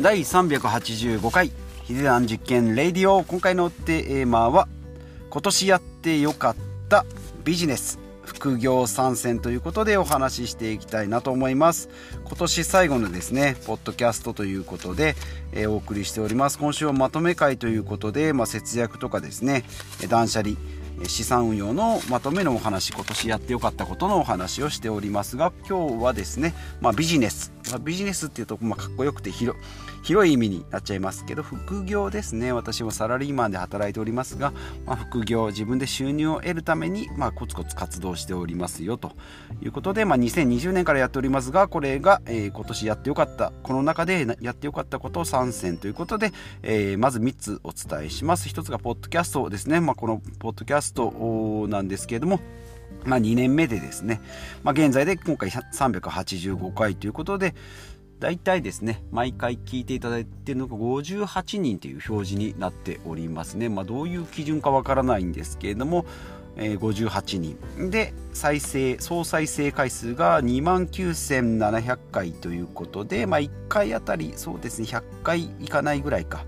第385回ヒデ実験レディオ今回のテーマは今年やってよかったビジネス副業参戦ということでお話ししていきたいなと思います。今年最後のですねポッドキャストということで、えー、お送りしております。今週はまとめ会ということで、まあ、節約とかですね断捨離資産運用のまとめのお話今年やってよかったことのお話をしておりますが今日はですね、まあ、ビジネス、まあ、ビジネスっていうと、まあ、かっこよくて広い広い意味になっちゃいますけど副業ですね。私もサラリーマンで働いておりますが、まあ、副業自分で収入を得るために、まあ、コツコツ活動しておりますよということで、まあ、2020年からやっておりますがこれが、えー、今年やってよかったこの中でやってよかったことを3選ということで、えー、まず3つお伝えします。1つがポッドキャストですね、まあ、このポッドキャストなんですけれどもまあ、2年目でですね、まあ、現在で今回385回ということで、大体ですね、毎回聞いていただいているのが58人という表示になっておりますね。まあ、どういう基準かわからないんですけれども、えー、58人で再生総再生回数が2万9700回ということで、まあ、1回あたりそうですね100回いかないぐらいか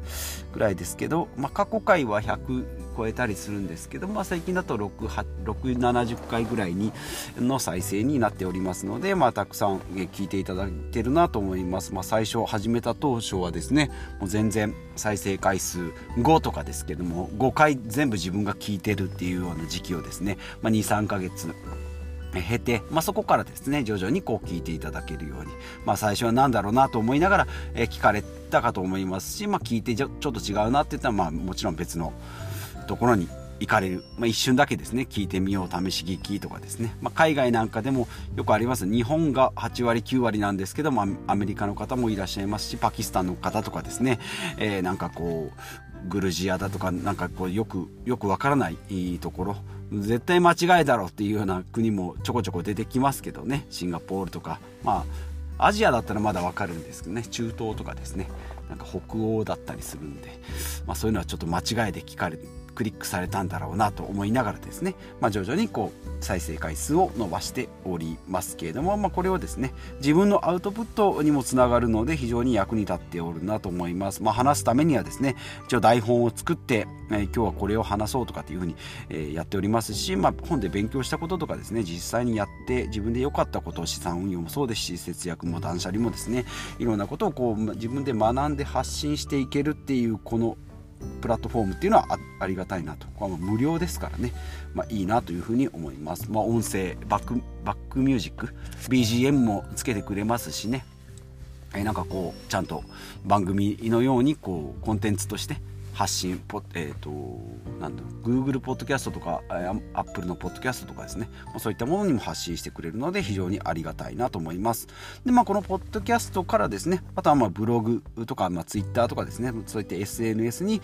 ぐらいですけど、まあ、過去回は100超えたりするんですけど、まあ、最近だと670回ぐらいにの再生になっておりますので、まあ、たくさん聞いていただいてるなと思います、まあ、最初始めた当初はですねもう全然再生回数5とかですけども5回全部自分が聞いてるっていうような時期をですね、まあ、23ヶ月経て、まあ、そこからですね徐々にこう聞いていただけるように、まあ、最初は何だろうなと思いながら、え聞かれたかと思いますし、まあ、聞いてちょっと違うなって言ったら、まあ、もちろん別のところに行かれる、まあ、一瞬だけですね。聞いてみよう試し聞きとかですね、まあ、海外なんかでもよくあります。日本が8割9割なんですけどもアメリカの方もいらっしゃいますしパキスタンの方とかですね、えー、なんかこうグルジアだとかなんかこうよくよくわからないところ。絶対間違いだろうっていうような国もちょこちょこ出てきますけどね。シンガポールとか。まあアジアだったらまだわかるんですけどね中東とかですね。なんか北欧だったりするんで、まあ、そういうのはちょっと間違えて聞かれクリックされたんだろうなと思いながらですね、まあ、徐々にこう再生回数を伸ばしておりますけれども、まあ、これをですね自分のアウトプットにもつながるので非常に役に立っておるなと思います、まあ、話すためにはですね一応台本を作って、えー、今日はこれを話そうとかっていうふうに、えー、やっておりますし、まあ、本で勉強したこととかですね実際にやって自分で良かったことを資産運用もそうですし節約も断捨離もですねいろんなことをこう自分で学んで発信していけるっていうこのプラットフォームっていうのはありがたいなと。これは無料ですからね、まあ、いいなというふうに思います、まあ、音声バックバックミュージック。BGM もつけてくれますしね。えなんかこうちゃんと番組のようにこうコンテンツとして発信ポ、えーと、なんだ Google ポッドキャストとか Apple のポッドキャストとかですね。そういったものにも発信してくれるので非常にありがたいなと思います。で、まあ、このポッドキャストからですねあとはまブログとか、まあ、Twitter とかですねそういった SNS に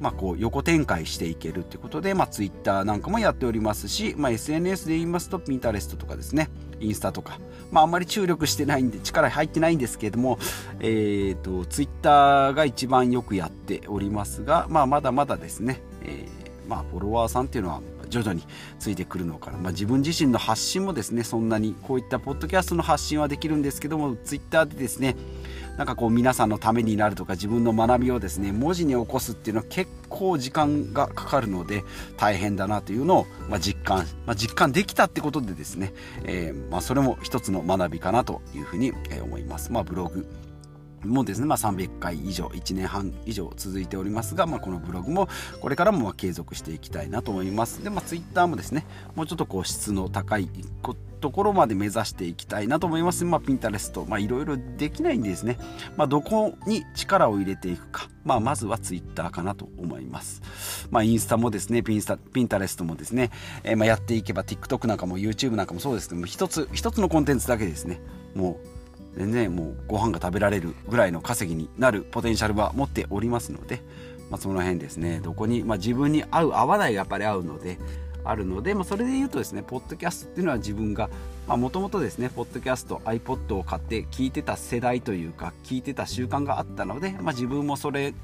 まあ、こう横展開していけるということで、まあ、Twitter なんかもやっておりますし、まあ、SNS で言いますと Pinterest とかですねインスタとか、まあ、あんまり注力してないんで力入ってないんですけれども、えーと、Twitter が一番よくやっておりますが、まあ、まだまだですね、えー、まあ、フォロワーさんっていうのは徐々についてくるのかな、まあ、自分自身の発信もですねそんなにこういったポッドキャストの発信はできるんですけども Twitter でですねなんかこう皆さんのためになるとか自分の学びをですね文字に起こすっていうのは結構時間がかかるので大変だなというのを、まあ、実感、まあ、実感できたってことでですね、えー、まあ、それも一つの学びかなというふうに思います。ま、ブログもですね、まあ、300回以上1年半以上続いておりますが、まあ、このブログもこれからも継続していきたいなと思いますで、まあ、ツイッターもですねもうちょっとこう質の高いところまで目指していきたいなと思います。まあ、ピンタレスト、まあ、いろいろできないんですね。まあ、どこに力を入れていくか。まあ、まずはツイッターかなと思います。まあ、インスタもですね、ピンスタ、ピンタレストもですね、えー、まあ、やっていけば TikTok なんかも YouTube なんかもそうですけども、一つ、一つのコンテンツだけですね、もう、全然もうご飯が食べられるぐらいの稼ぎになるポテンシャルは持っておりますので、まあ、その辺ですね。どこに、まあ、自分に合う合わないがやっぱり合うのであるので、まあ、それで言うとですねポッドキャストっていうのは自分がもともとですねポッドキャスト iPod を買って聞いてた世代というか聞いてた習慣があったので、まあ、自分もそれ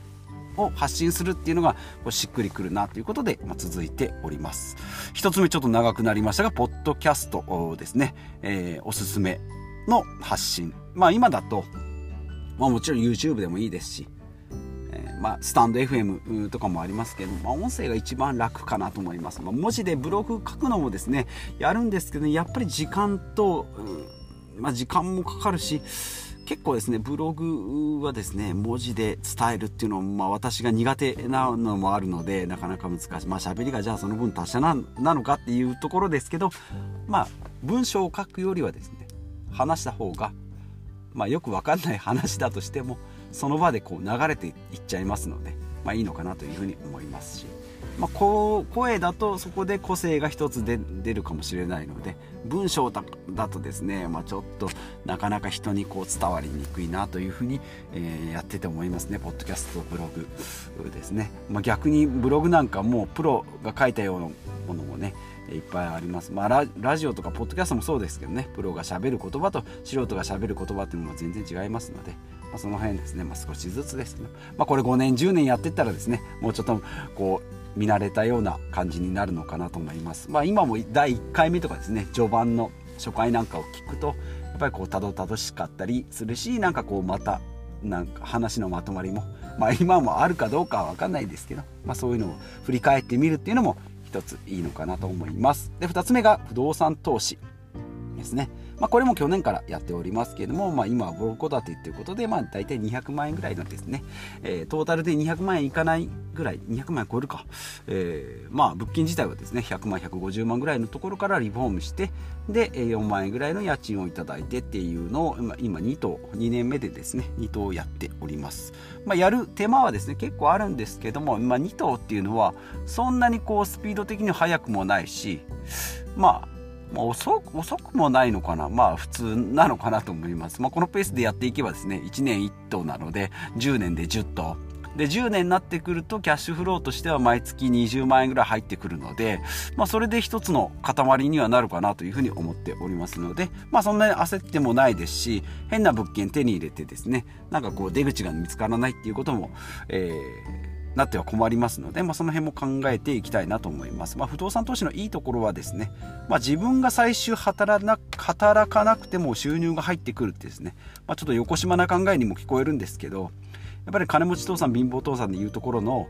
を発信するっていうのがしっくりくるなということで、まあ、続いております。一つ目ちょっと長くなりましたがポッドキャストですね、えー、おすすめ。の発信。まあ今だとまあ、もちろん YouTube でもいいですし、えー、まあ、スタンド FM とかもありますけど、まあ、音声が一番楽かなと思います、まあ、文字でブログ書くのもですねやるんですけどやっぱり時間と、うんまあ、時間もかかるし結構ですねブログはですね文字で伝えるっていうのも、まあ、私が苦手なのもあるのでなかなか難しい。まあ喋りがじゃあその分達者なのかっていうところですけどまあ文章を書くよりはですね話した方がまあ、よくわかんない話だとしてもその場でこう流れていっちゃいますので、まあ、いいのかなというふうに思いますし、まあ、こう声だとそこで個性が一つで出るかもしれないので文章だとですね、まあ、ちょっとなかなか人にこう伝わりにくいなというふうに、えー、やってて思いますねポッドキャストブログですね、まあ、逆にブログなんかもうプロが書いたようなものもねいっぱいあります、まあ、ララジオとかポッドキャストもそうですけどね。プロがしゃべる言葉と素人がしゃべる言葉っていうのも全然違いますので、まあ、その辺ですね、まあ、少しずつですけど、まあ、これ5年10年やってったらですねもうちょっとこう見慣れたような感じになるのかなと思います、まあ、今も第1回目とかですね序盤の初回なんかを聞くとやっぱりこうたどたどしかったりするしなんかこうまたなんか話のまとまりも、まあ、今もあるかどうかは分かんないですけど、まあ、そういうのを振り返ってみるっていうのも一ついいのかなと思います。で2つ目が不動産投資ですね。まあ、これも去年からやっておりますけれども、まあ、今はボロ戸建てということで、まあ、大体200万円ぐらいのですね、えー、トータルで200万円いかないぐらい200万円超えるか、えー、まあ物件自体はですね100万150万ぐらいのところからリフォームしてで4万円ぐらいの家賃をいただいてっていうのを今2棟2年目でですね2棟やっております、まあ、やる手間はですね結構あるんですけども、まあ、2棟っていうのはそんなにこうスピード的に速くもないしまあまあ、遅く遅くもないのかな、まあ普通なのかなと思います。まあ、このペースでやっていけばですね、1年1頭なので、10年で10頭。で、10年になってくると、キャッシュフローとしては毎月20万円ぐらい入ってくるので、まあ、それで一つの塊にはなるかなというふうに思っておりますので、まあ、そんなに焦ってもないですし、変な物件手に入れてですね、なんかこう出口が見つからないっていうことも、えーなっては困りますので、まあ、その辺も考えていきたいなと思います。まあ、不動産投資のいいところはですね、まあ、自分が最終働な働かなくても収入が入ってくるってですね、まあ、ちょっと横島な考えにも聞こえるんですけど、やっぱり金持ち父さん貧乏父さんでいうところの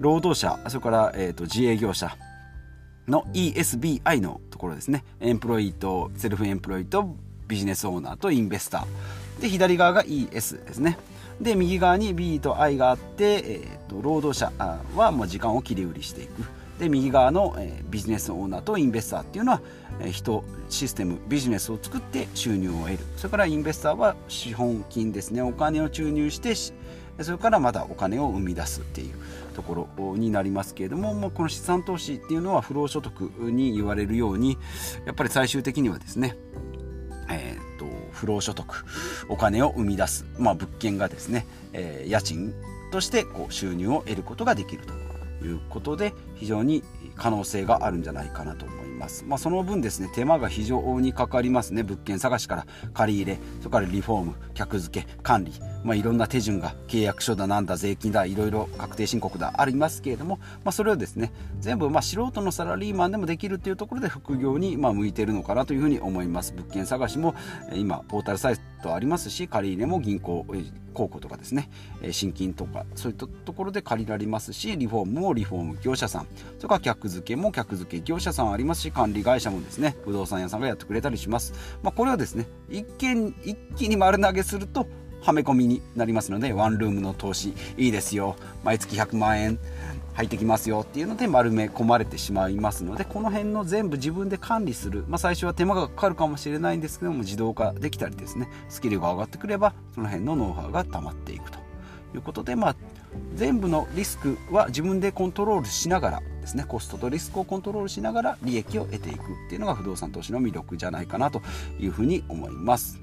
労働者それから、えーと、自営業者の ESBI のところですね。エンプロイとセルフエンプロイとビジネスオーナーとインベスター。で左側が ES ですね。で右側に B と I があって、えーと、労働者はもう時間を切り売りしていく。で右側の、えー、ビジネスオーナーとインベスターっていうのは、えー、人システムビジネスを作って収入を得る。それからインベスターは資本金ですね。お金を注入してそれからまたお金を生み出すっていうところになりますけれども、もうこの資産投資っていうのは不労所得に言われるようにやっぱり最終的にはですね、不労所得お金を生み出す、まあ、物件がですね、えー、家賃としてこう収入を得ることができるということで非常に可能性があるんじゃないかなと思います。まあ、その分ですね手間が非常にかかりますね。物件探しから借り入れそれからリフォーム客付け管理、まあ、いろんな手順が契約書だなんだ税金だいろいろ確定申告だありますけれども、まあ、それをですね全部まあ素人のサラリーマンでもできるというところで副業にまあ向いているのかなというふうに思います。物件探しも今ポータルサイトありますし借り入れも銀行公庫とかですね。新金とかそういったところで借りられますしリフォームもリフォーム業者さん。それから客付けも客付け業者さんありますし管理会社もですね不動産屋さんがやってくれたりします、まあ、これはですね一見一気に丸投げするとはめ込みになりますのでワンルームの投資いいですよ。毎月100万円。入ってきますよっていうので丸め込まれてしまいますのでこの辺の全部自分で管理する、まあ、最初は手間がかかるかもしれないんですけども自動化できたりですねスキルが上がってくればその辺のノウハウが溜まっていくということで、まあ、全部のリスクは自分でコントロールしながらですねコストとリスクをコントロールしながら利益を得ていくっていうのが不動産投資の魅力じゃないかなというふうに思います。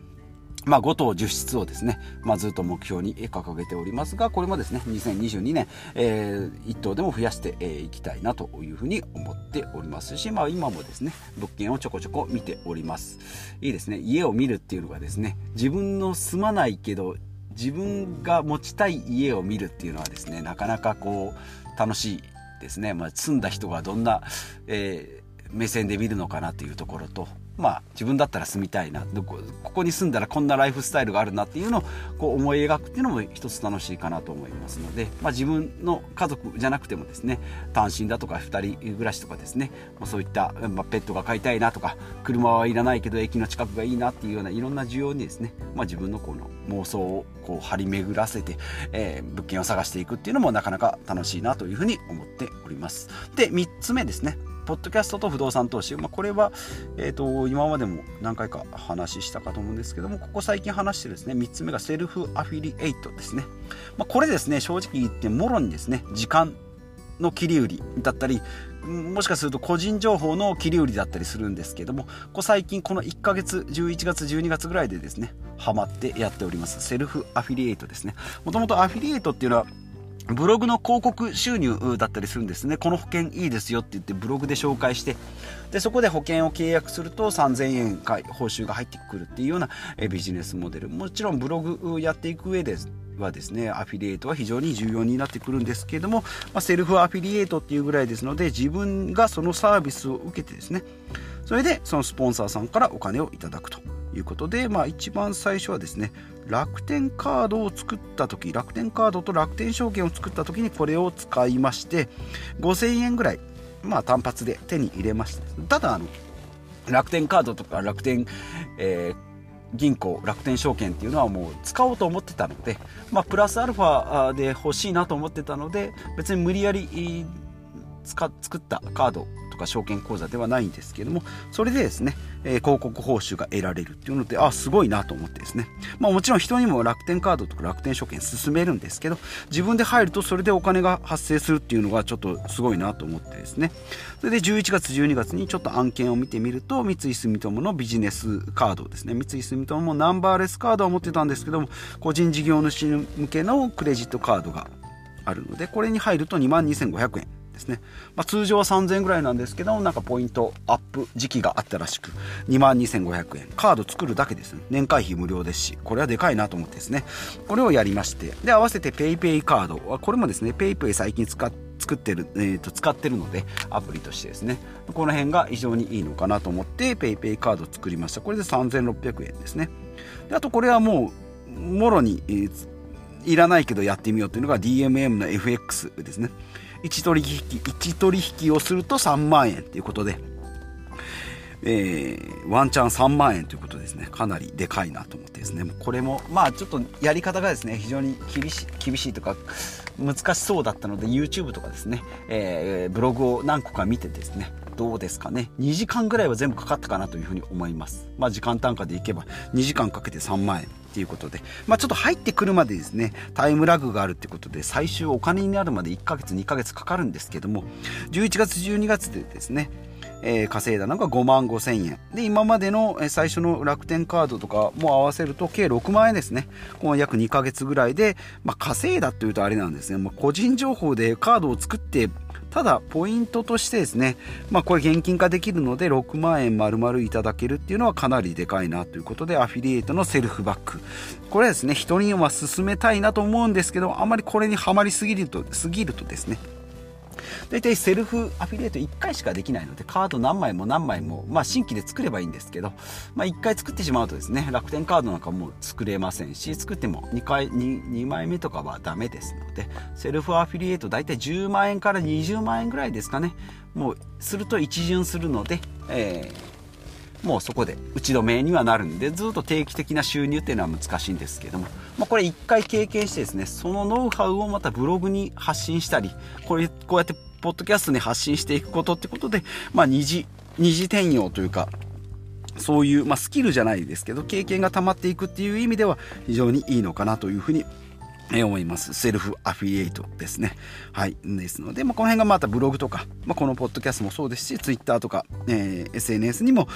まあ、5棟10室をですね、まあ、ずっと目標に掲げておりますが、これもですね、2022年、えー、1棟でも増やしてい、えー、きたいなというふうに思っておりますし、まあ、今もですね、物件をちょこちょこ見ております。いいですね、家を見るっていうのがですね、自分の住まないけど、自分が持ちたい家を見るっていうのはですね、なかなかこう、楽しいですね。まあ、住んだ人がどんな、えー、目線で見るのかなというところと、まあ、自分だったら住みたいなここに住んだらこんなライフスタイルがあるなっていうのをこう思い描くっていうのも一つ楽しいかなと思いますので、まあ、自分の家族じゃなくてもですね単身だとか2人暮らしとかですね、ま、そういった、ま、ペットが飼いたいなとか車はいらないけど駅の近くがいいなっていうようないろんな需要にですね、まあ、自分のこの妄想をこう張り巡らせて、えー、物件を探していくっていうのもなかなか楽しいなというふうに思っております。で3つ目ですねポッドキャストと不動産投資、まあ、これは、えーと、今までも何回か話したかと思うんですけどもここ最近話してですね3つ目がセルフアフィリエイトですね、まあ、これですね正直言ってもろにですね時間の切り売りだったりもしかすると個人情報の切り売りだったりするんですけどもこ最近この1ヶ月11月12月ぐらいでですねハマってやっておりますセルフアフィリエイトですね。もともとアフィリエイトっていうのはブログの広告収入だったりするんですね。この保険いいですよって言ってブログで紹介して、で、そこで保険を契約すると3000円か報酬が入ってくるっていうようなビジネスモデル。もちろんブログやっていく上ではですね、アフィリエイトは非常に重要になってくるんですけれども、まあ、セルフアフィリエイトっていうぐらいですので、自分がそのサービスを受けてですね、それでそのスポンサーさんからお金をいただくということで、まあ、一番最初はですね、楽天カードを作った時楽天カードと楽天証券を作った時にこれを使いまして5000円ぐらい、まあ、単発で手に入れました。ただあの楽天カードとか楽天、えー、銀行楽天証券っていうのはもう使おうと思ってたので、まあ、プラスアルファで欲しいなと思ってたので別に無理やり作ったカードか証券口座ではないんですけどもそれでですね、えー、広告報酬が得られるっていうのであすごいなと思ってですね。まあもちろん人にも楽天カードとか楽天証券進めるんですけど自分で入るとそれでお金が発生するっていうのがちょっとすごいなと思ってですね。それで11月12月にちょっと案件を見てみると三井住友のビジネスカードですね三井住友もナンバーレスカードは持ってたんですけども個人事業主向けのクレジットカードがあるのでこれに入ると2万2500円ですね、まあ、通常は3000円ぐらいなんですけどなんかポイントアップ時期があったらしく2万2500円。カード作るだけです。ね年会費無料ですしこれはでかいなと思ってですね。これをやりましてで合わせて PayPay カード。これもですね PayPay 最近使って作ってる、えー、と使ってるのでアプリとしてですね。この辺が非常にいいのかなと思って PayPay カード作りました。これで3600円ですね。であとこれはもうもろに、えー、いらないけどやってみようというのが DMM の FX ですね。1取引1取引をすると3万円ということで、えー、ワンチャン3万円ということですね。かなりでかいなと思ってですね。これもまあちょっとやり方がですね非常に厳しい厳しいとか難しそうだったので YouTube とかですね、えー、ブログを何個か見てですねどうですかね。2時間ぐらいは全部かかったかなというふうに思います。まあ時間単価でいけば2時間かけて3万円っていうことで、まあ、ちょっと入ってくるまでですねタイムラグがあるってことで最終お金になるまで1ヶ月2ヶ月かかるんですけども11月12月でですねえー、稼いだのが5万5千円で今までの最初の楽天カードとかも合わせると計6万円ですね。この約2ヶ月ぐらいで、まあ、稼いだというとあれなんですね、まあ、個人情報でカードを作ってただ、ポイントとしてですね、まあ、これ現金化できるので、6万円丸々いただけるっていうのはかなりでかいなということで、アフィリエイトのセルフバック。これですね、人には勧めたいなと思うんですけど、あまりこれにはまりすぎると、すぎるとですね、大体セルフアフィリエイト1回しかできないので、カード何枚も何枚も、まあ新規で作ればいいんですけど、まあ1回作ってしまうとですね、楽天カードなんかもう作れませんし、作っても2回、2, 2枚目とかはダメですので、セルフアフィリエイト大体10万円から20万円ぐらいですかね、もうすると一巡するので、えーもうそこで打ち止めにはなるんでずっと定期的な収入っていうのは難しいんですけども、まあ、これ一回経験してですねそのノウハウをまたブログに発信したりこれこうやってポッドキャストに発信していくことってことで、まあ、二次、二次転用というか、そういう、まあ、スキルじゃないですけど、経験が溜まっていくっていう意味では非常にいいのかなというふうにえ思います。セルフアフィリエイトですね。はい。ですので、まあ、この辺がまたブログとか、まあ、このポッドキャストもそうですし、ツイッターとか、えー、SNS にも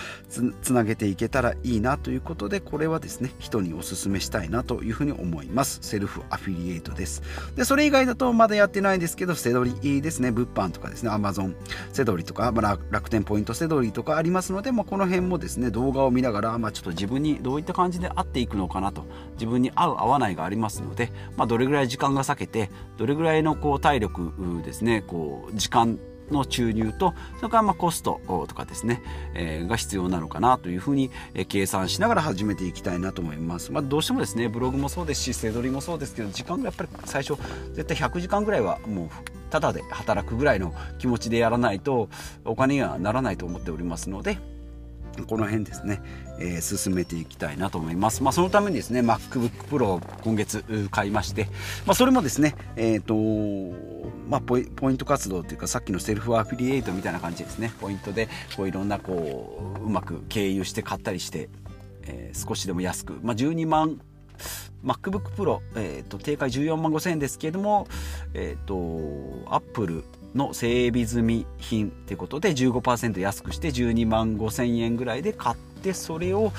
つなげていけたらいいなということで、これはですね、人にお勧めしたいなというふうに思います。セルフアフィリエイトです。で、それ以外だとまだやってないですけど、セドリですね、物販とかですね、アマゾンセドリとか、まあ、楽天ポイントセドリとかありますので、まあ、この辺もですね、動画を見ながら、まあ、ちょっと自分にどういった感じで合っていくのかなと、自分に合う合わないがありますので、まあまあ、どれぐらい時間が割けてどれぐらいのこう体力ですねこう時間の注入とそれからまあコストとかですね、えー、が必要なのかなというふうに、計算しながら始めていきたいなと思います、まあ、どうしてもですねブログもそうですしせどりもそうですけど時間がやっぱり最初絶対100時間ぐらいはもうただで働くぐらいの気持ちでやらないとお金にはならないと思っておりますのでこの辺ですね、えー、進めていきたいなと思います。まあ、そのためにですね、MacBook Pro を今月買いまして、まあ、それもですね、えっ、ー、と、まあポイ、ポイント活動というか、さっきのセルフアフィリエイトみたいな感じですね。ポイントで、こういろんな、こう、うまく経由して買ったりして、えー、少しでも安く、まあ、12万 MacBook Pro、えーと、定価14万5000円ですけれども、えーと、と Apple の整備済み品ということで15%安くして12万5000円ぐらいで買ってそれを、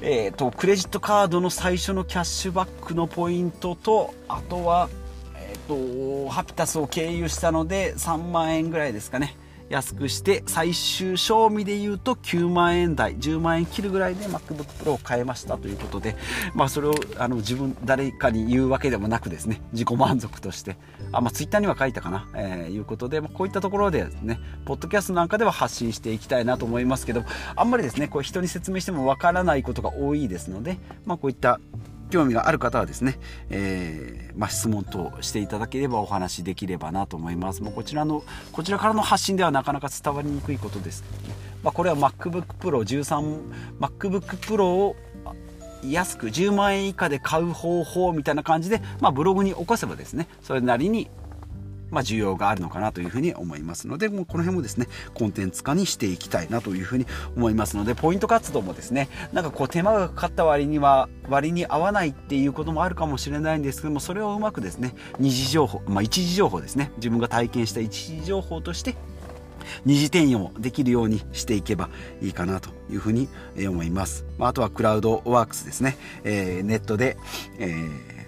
えーと、クレジットカードの最初のキャッシュバックのポイントとあとは、えー、とハピタスを経由したので3万円ぐらいですかね。安くして最終賞味で言うと9万円台10万円切るぐらいで MacBook Pro を買えましたということで、まあ、それをあの自分誰かに言うわけでもなくですね自己満足としてあ、まあ、Twitter には書いたかな、えー、いうことで、まあ、こういったところでですねポッドキャストなんかでは発信していきたいなと思いますけどあんまりですねこう人に説明してもわからないことが多いですので、まあ、こういった興味がある方はですね、えー、まあ、質問等していただければお話できればなと思います。もうこちらの、こちらからの発信ではなかなか伝わりにくいことですけどね。まあ、これは MacBook Pro 13、MacBook Pro を安く10万円以下で買う方法みたいな感じで、まあ、ブログに起こせばですね、それなりにまあ、需要があるのかなというふうに思いますのでもうこの辺もですねコンテンツ化にしていきたいなというふうに思いますのでポイント活動もですねなんかこう手間がかかった割には割に合わないっていうこともあるかもしれないんですけどもそれをうまくですね二次情報、まあ、一時情報ですね自分が体験した一時情報として二次転用できるようにしていけばいいかなというふうに思います。まあ、とはクラウドワークスですね、えー、ネットで、えー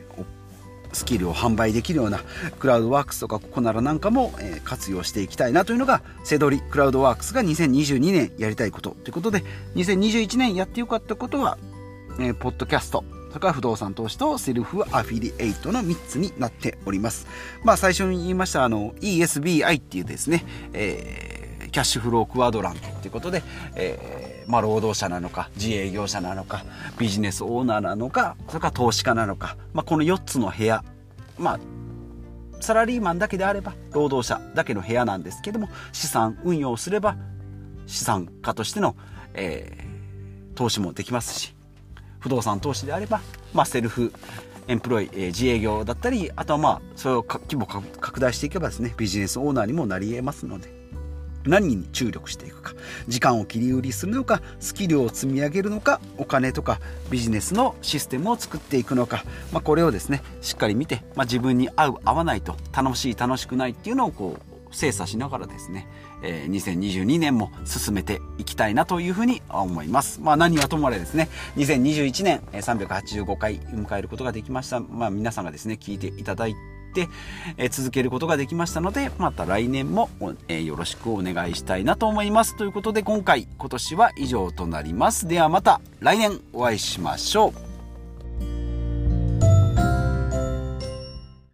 スキルを販売できるようなクラウドワークスとかココナラなんかも、え活用していきたいなというのがセドリクラウドワークスが2022年やりたいことということで2021年やってよかったことは、えポッドキャストそれか不動産投資とセルフアフィリエイトの3つになっております。まあ最初に言いましたあの ESBI っていうですね、えー、キャッシュフロークワドラントということで、えーまあ、労働者なのか自営業者なのかビジネスオーナーなのかそれから投資家なのか、まあ、この4つの部屋まあサラリーマンだけであれば労働者だけの部屋なんですけども資産運用すれば資産家としての、えー、投資もできますし不動産投資であれば、まあ、セルフエンプロイ、えー、自営業だったりあとはまあそれを規模拡大していけばですねビジネスオーナーにもなり得ますので。何に注力していくか時間を切り売りするのかスキルを積み上げるのかお金とかビジネスのシステムを作っていくのか、まあ、これをですねしっかり見て、まあ、自分に合う合わないと楽しい楽しくないっていうのをこう精査しながらですね、えー、2022年も進めていきたいなというふうに思います。まあ何はともあれですね、2021年385回迎えることができました。まあ皆さんがですね、聞いていただいて、え続けることができましたので、また来年も、えよろしくお願いしたいなと思います。ということで今回、今年は以上となります。ではまた来年お会いしましょう。